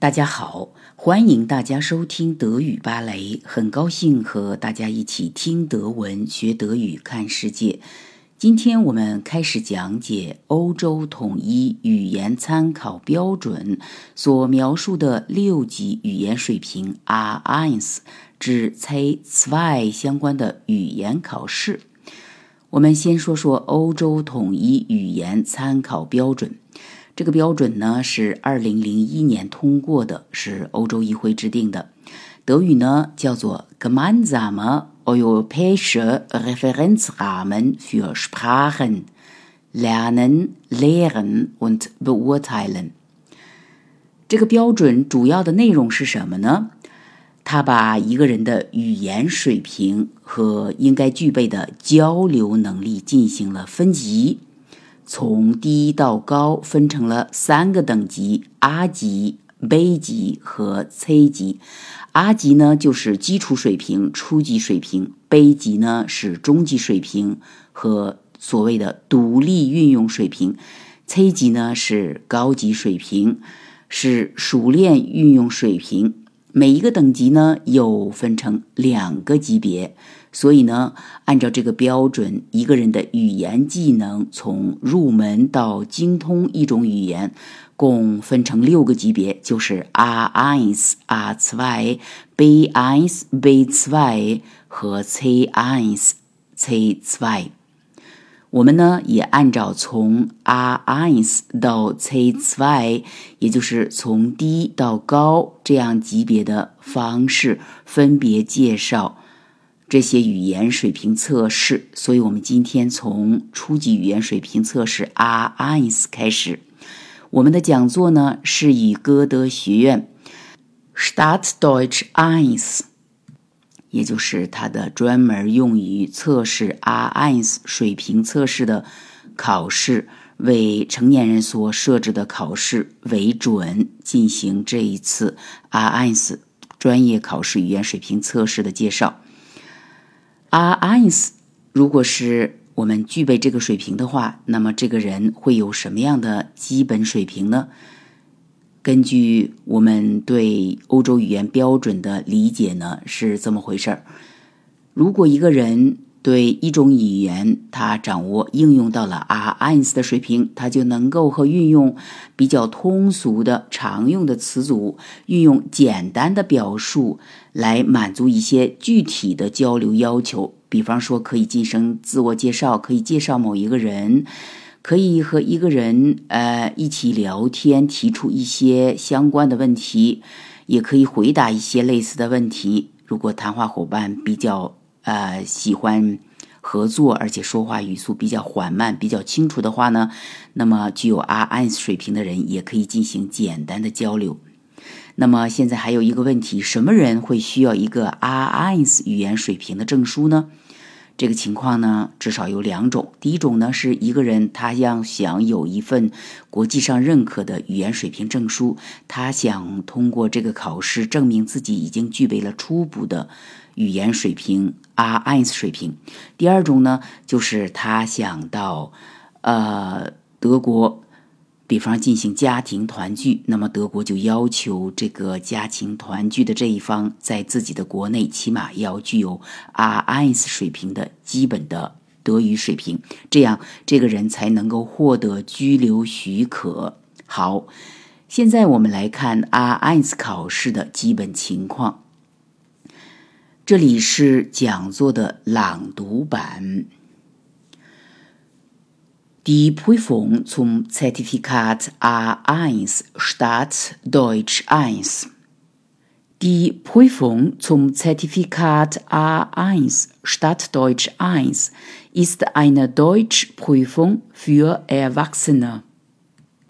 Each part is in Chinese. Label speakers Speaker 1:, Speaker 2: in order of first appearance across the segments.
Speaker 1: 大家好，欢迎大家收听德语芭蕾，很高兴和大家一起听德文、学德语、看世界。今天我们开始讲解欧洲统一语言参考标准所描述的六级语言水平 R1 至 C2 相关的语言考试。我们先说说欧洲统一语言参考标准。这个标准呢是二零零一年通过的，是欧洲议会制定的。德语呢叫做 Gemeinsame Europäische Referenzrahmen für Sprachen, Lernen, Lehren und Beurteilen。这个标准主要的内容是什么呢？它把一个人的语言水平和应该具备的交流能力进行了分级。从低到高分成了三个等级：A 级、B 级和 C 级。A 级呢就是基础水平、初级水平；B 级呢是中级水平和所谓的独立运用水平；C 级呢是高级水平，是熟练运用水平。每一个等级呢又分成两个级别。所以呢，按照这个标准，一个人的语言技能从入门到精通一种语言，共分成六个级别，就是 R1、R2、B1、B2 和 C1、C2。我们呢也按照从 R1 到 C2，也就是从低到高这样级别的方式，分别介绍。这些语言水平测试，所以我们今天从初级语言水平测试 R1 开始。我们的讲座呢是以歌德学院 Start Deutsch 1，也就是它的专门用于测试 rns 水平测试的考试，为成年人所设置的考试为准，进行这一次 rns 专业考试语言水平测试的介绍。rns 如果是我们具备这个水平的话，那么这个人会有什么样的基本水平呢？根据我们对欧洲语言标准的理解呢，是这么回事儿。如果一个人对一种语言，他掌握应用到了 R1 的水平，他就能够和运用比较通俗的常用的词组，运用简单的表述来满足一些具体的交流要求。比方说，可以进行自我介绍，可以介绍某一个人，可以和一个人呃一起聊天，提出一些相关的问题，也可以回答一些类似的问题。如果谈话伙伴比较。呃，喜欢合作，而且说话语速比较缓慢、比较清楚的话呢，那么具有 R1 水平的人也可以进行简单的交流。那么现在还有一个问题，什么人会需要一个 R1 语言水平的证书呢？这个情况呢，至少有两种。第一种呢，是一个人他要想有一份国际上认可的语言水平证书，他想通过这个考试证明自己已经具备了初步的。语言水平 R1 水平。第二种呢，就是他想到呃德国，比方进行家庭团聚，那么德国就要求这个家庭团聚的这一方在自己的国内起码要具有 R1 水平的基本的德语水平，这样这个人才能够获得居留许可。好，现在我们来看 R1 考试的基本情况。这里是讲座的朗读版。Die Prüfung zum Zertifikat A1 Start Deutsch 1. Die Prüfung zum Zertifikat A1 Stadt Deutsch 1 ist eine Deutschprüfung für Erwachsene.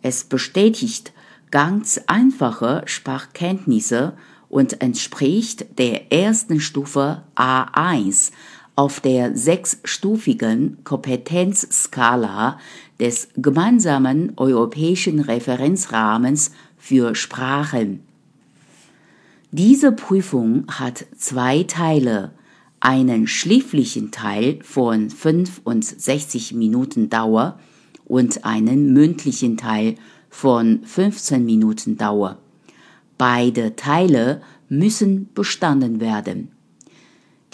Speaker 1: Es bestätigt ganz einfache Sprachkenntnisse und entspricht der ersten Stufe A1 auf der sechsstufigen Kompetenzskala des gemeinsamen europäischen Referenzrahmens für Sprachen. Diese Prüfung hat zwei Teile, einen schriftlichen Teil von 65 Minuten Dauer und einen mündlichen Teil von 15 Minuten Dauer. Beide Teile müssen bestanden werden.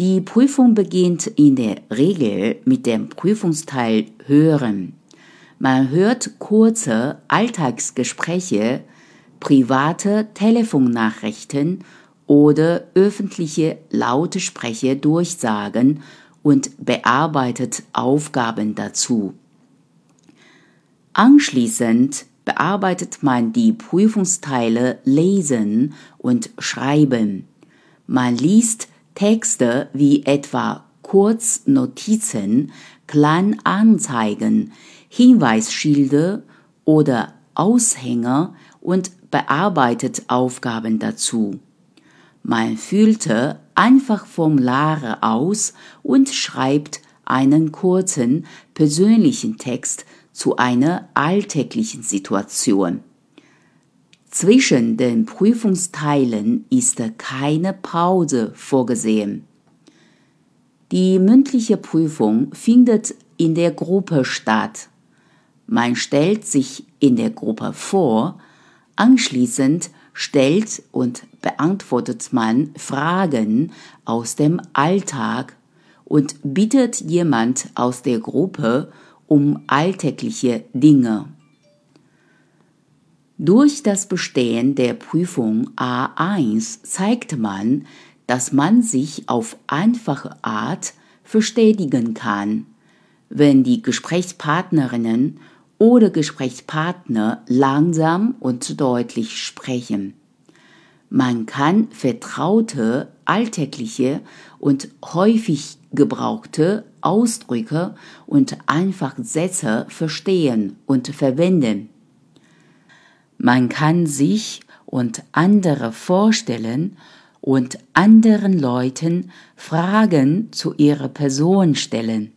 Speaker 1: Die Prüfung beginnt in der Regel mit dem Prüfungsteil Hören. Man hört kurze Alltagsgespräche, private Telefonnachrichten oder öffentliche Lautsprecher durchsagen und bearbeitet Aufgaben dazu. Anschließend bearbeitet man die Prüfungsteile Lesen und Schreiben. Man liest Texte wie etwa Kurznotizen, Kleinanzeigen, Hinweisschilder oder Aushänger und bearbeitet Aufgaben dazu. Man füllte einfach Formulare aus und schreibt einen kurzen persönlichen Text zu einer alltäglichen Situation. Zwischen den Prüfungsteilen ist keine Pause vorgesehen. Die mündliche Prüfung findet in der Gruppe statt. Man stellt sich in der Gruppe vor, anschließend stellt und beantwortet man Fragen aus dem Alltag und bittet jemand aus der Gruppe um alltägliche Dinge. Durch das Bestehen der Prüfung A1 zeigt man, dass man sich auf einfache Art verständigen kann, wenn die Gesprächspartnerinnen oder Gesprächspartner langsam und deutlich sprechen. Man kann vertraute, alltägliche und häufig gebrauchte Ausdrücke und einfach Sätze verstehen und verwenden. Man kann sich und andere vorstellen und anderen Leuten Fragen zu ihrer Person stellen.